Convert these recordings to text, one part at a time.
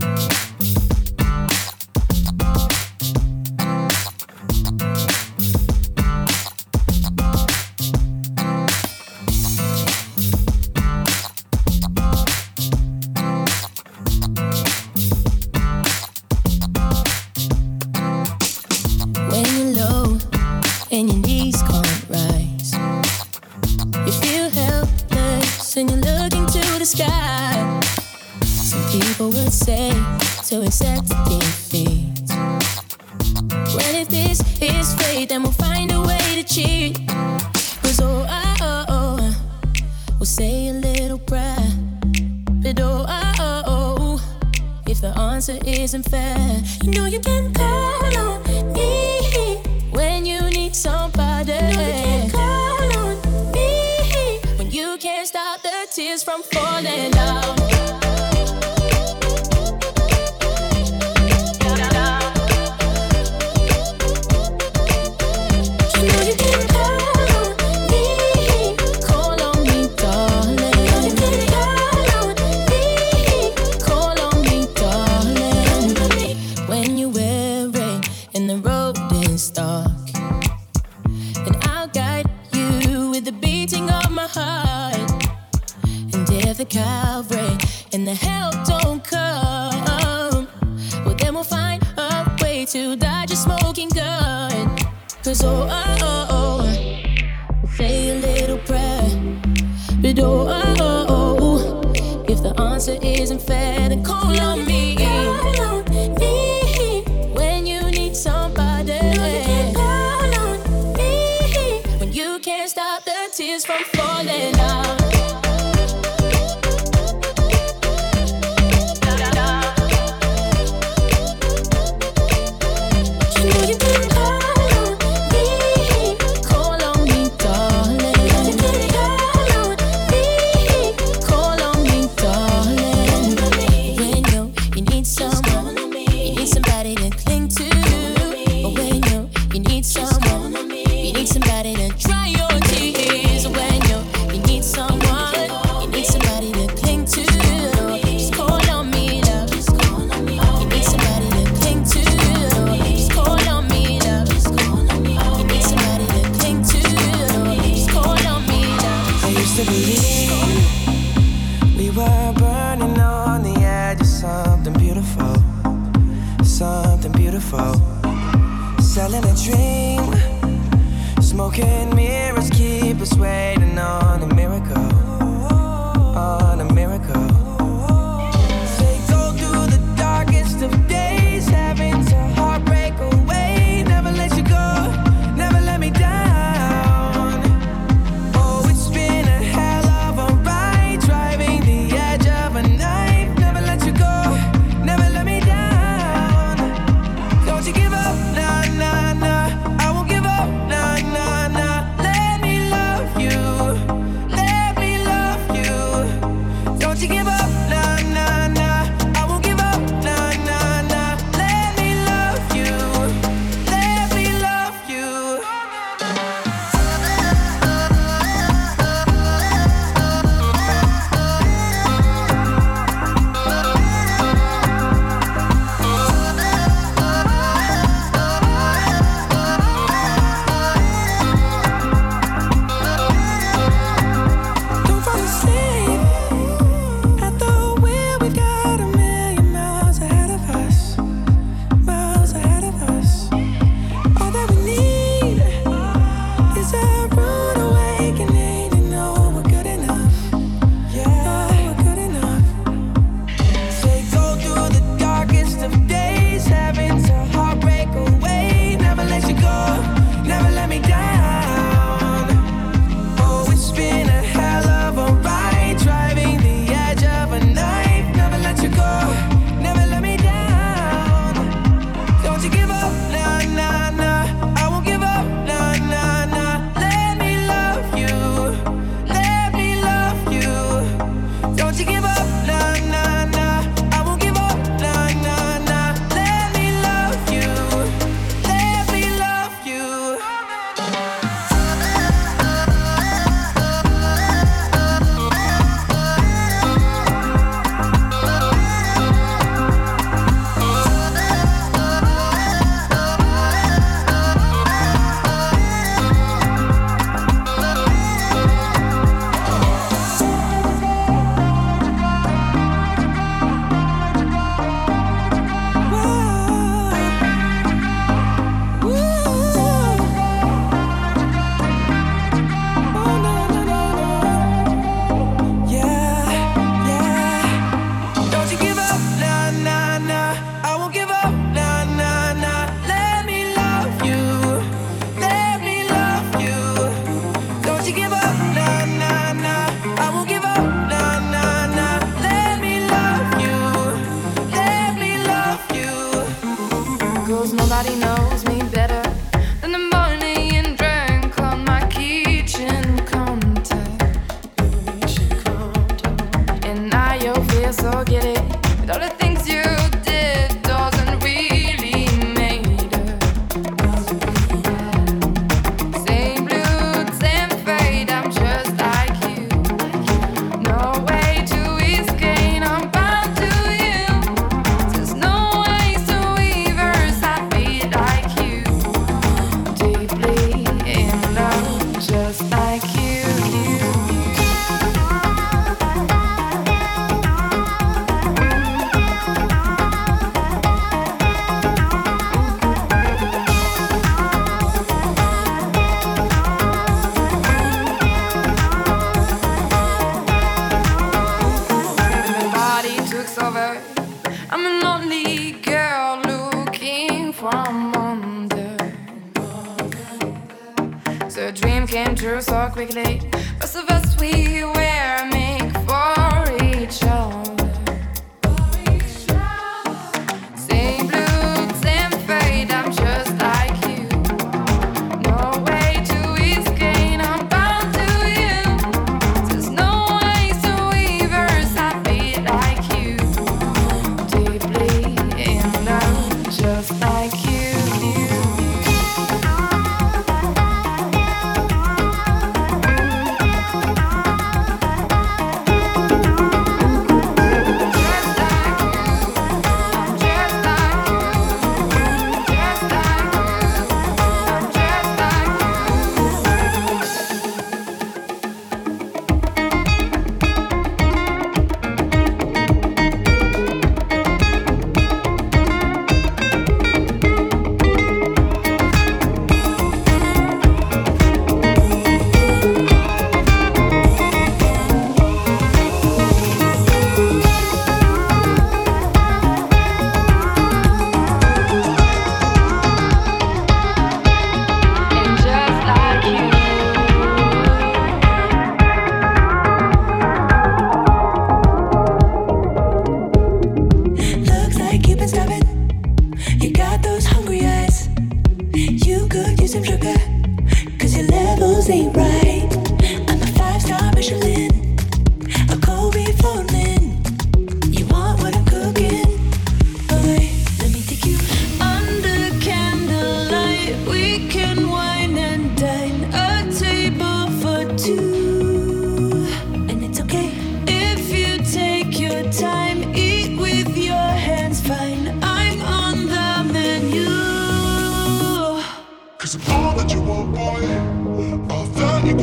nah,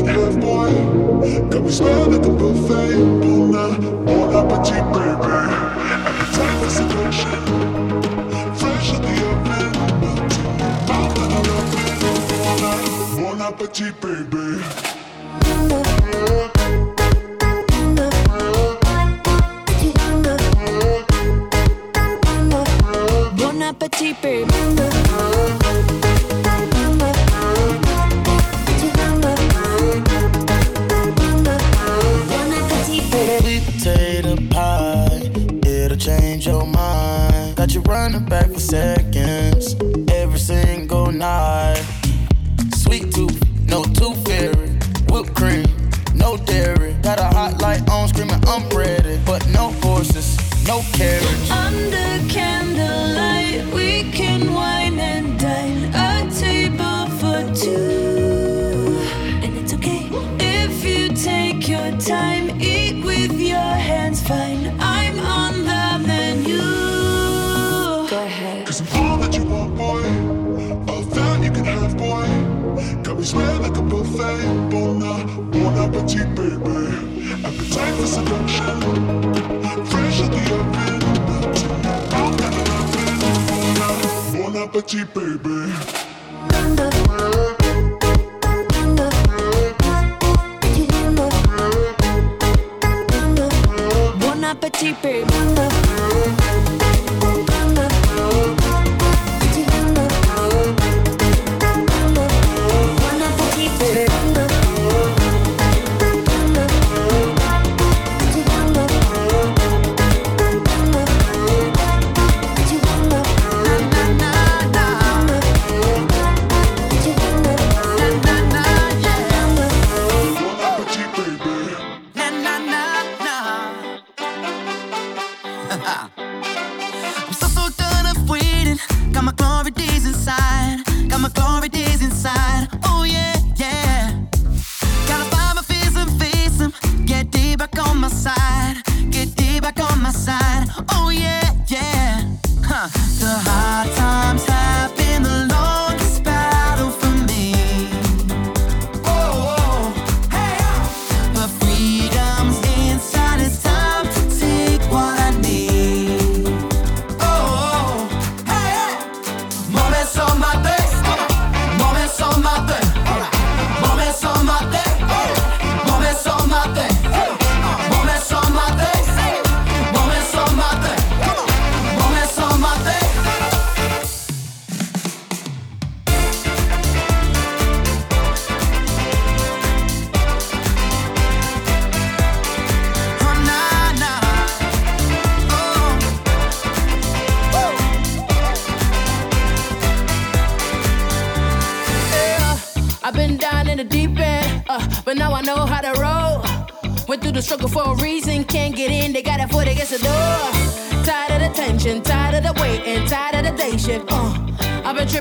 me half, boy. Got me at the buffet. Bon, bon appetit, baby. For seduction. Fresh at the oven. Baby.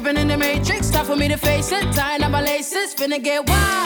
Living in the matrix, time for me to face it. Tying up my laces, finna get wild.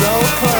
so close.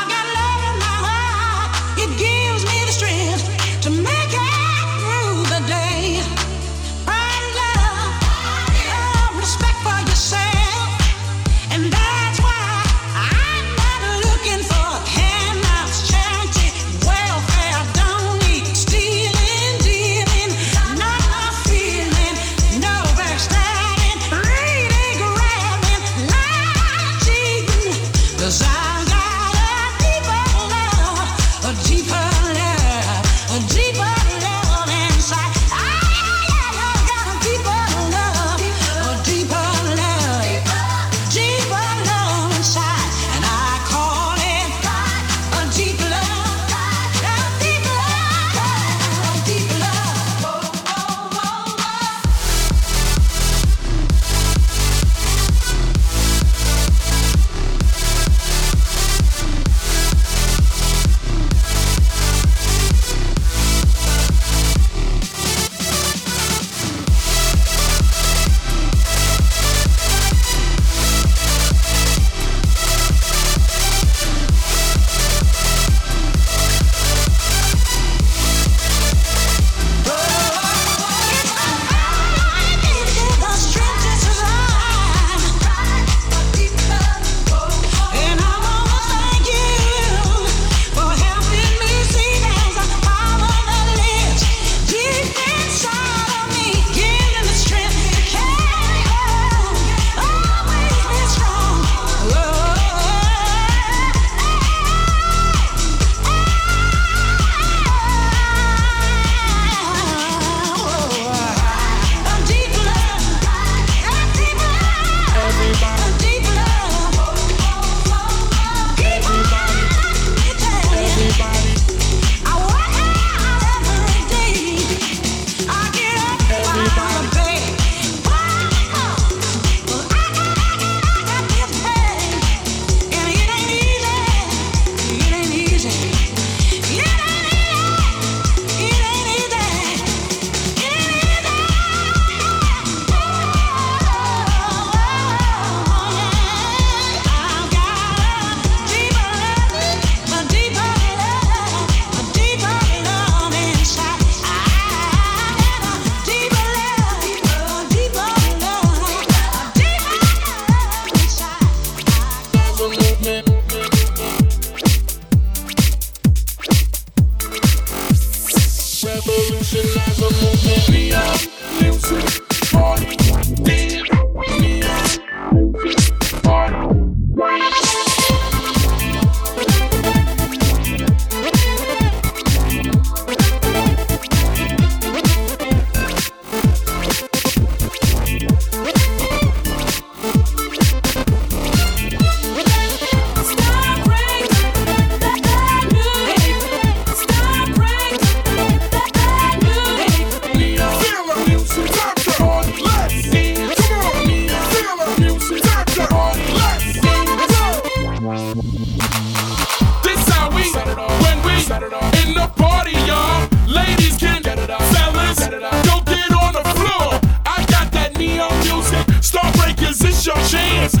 Let's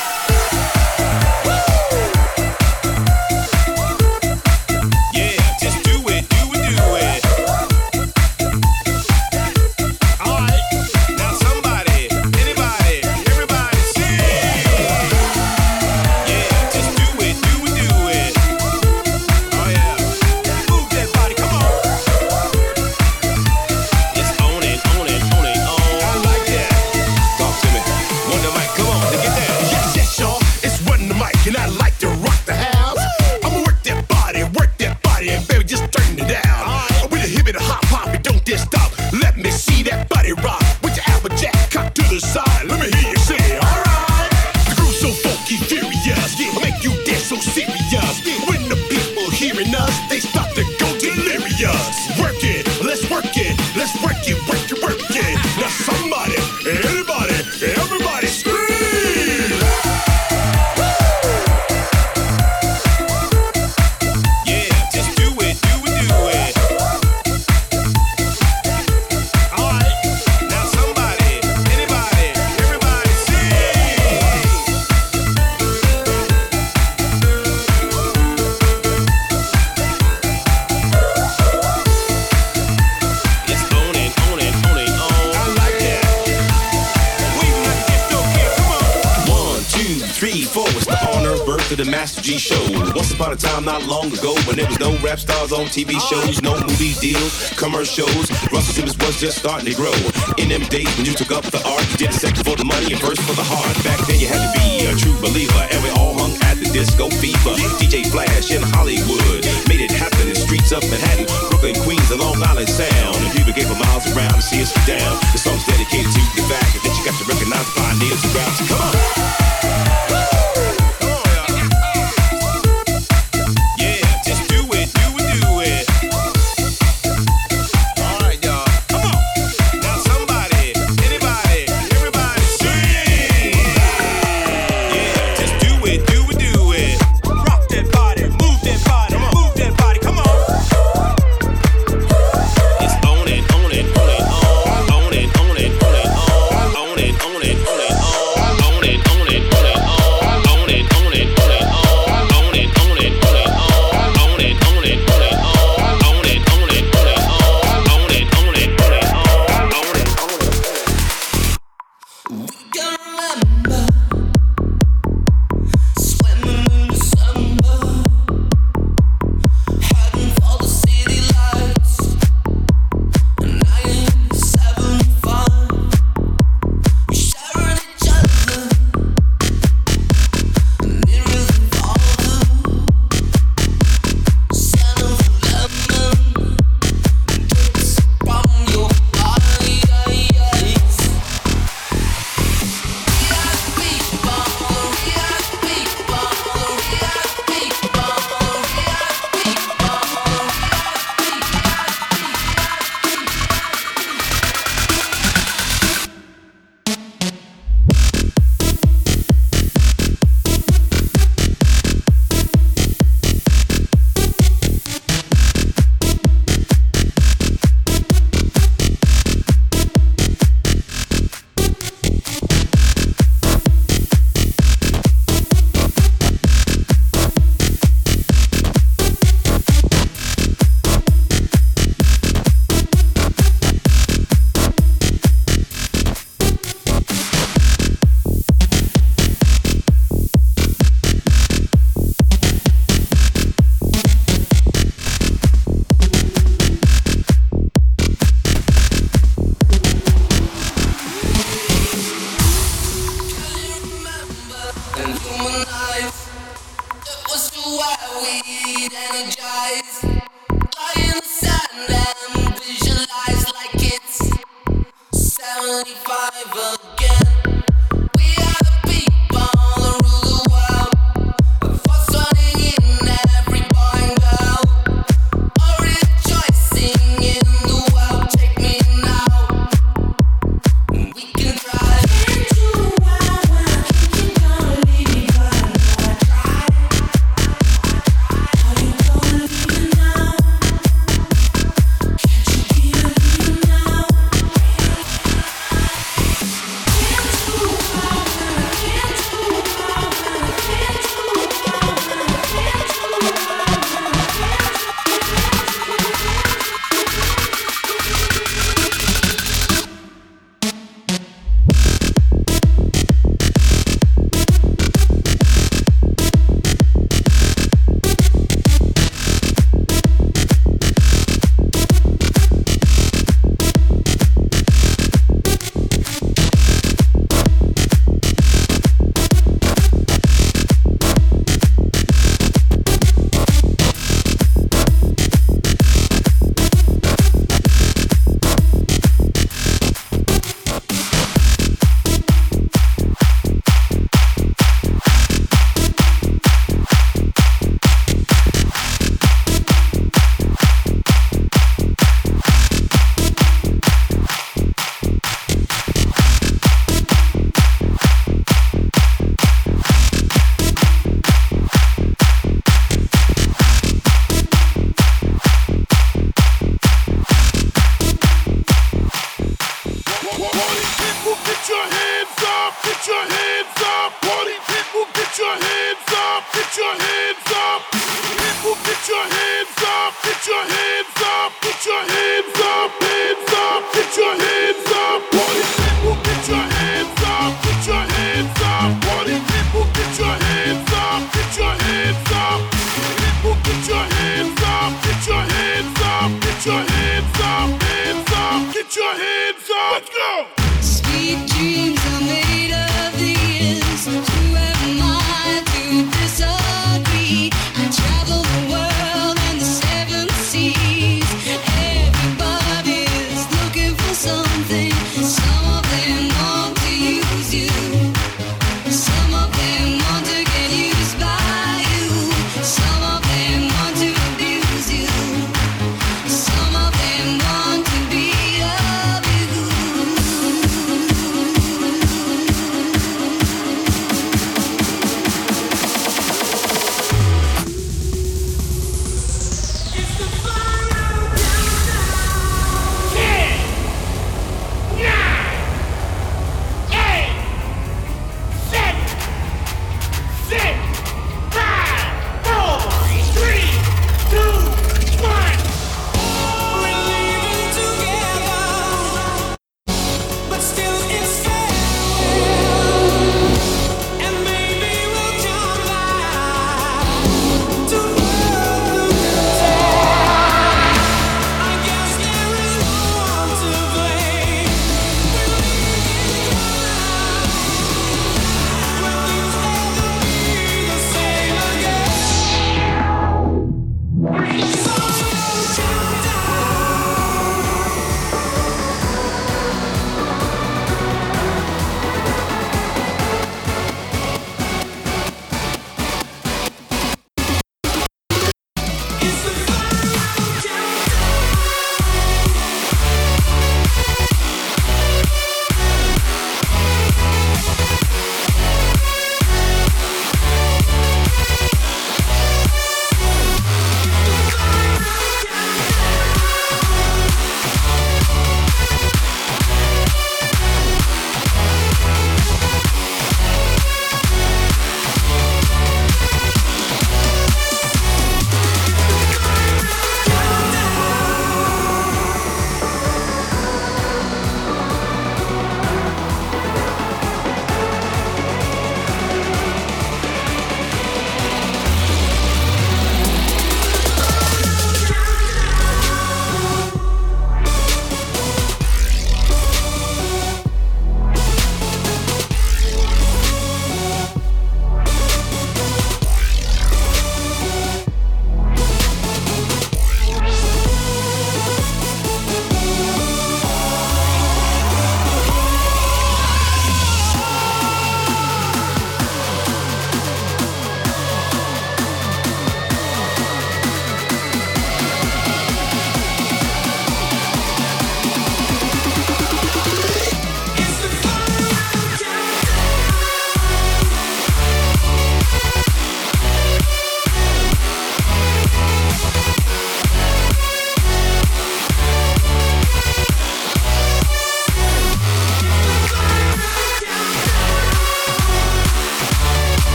On TV shows, no movie deals, commercials. Russell Simmons was just starting to grow. In them days when you took up the art, you did a second for the money and first for the heart. Back then you had to be a true believer, and we all hung at the disco fever. DJ Flash in Hollywood made it happen in streets of Manhattan, Brooklyn, Queens, and Long Island Sound. And people came for miles around to see us down. The song's dedicated to the fact that you got to recognize pioneers around. So come on.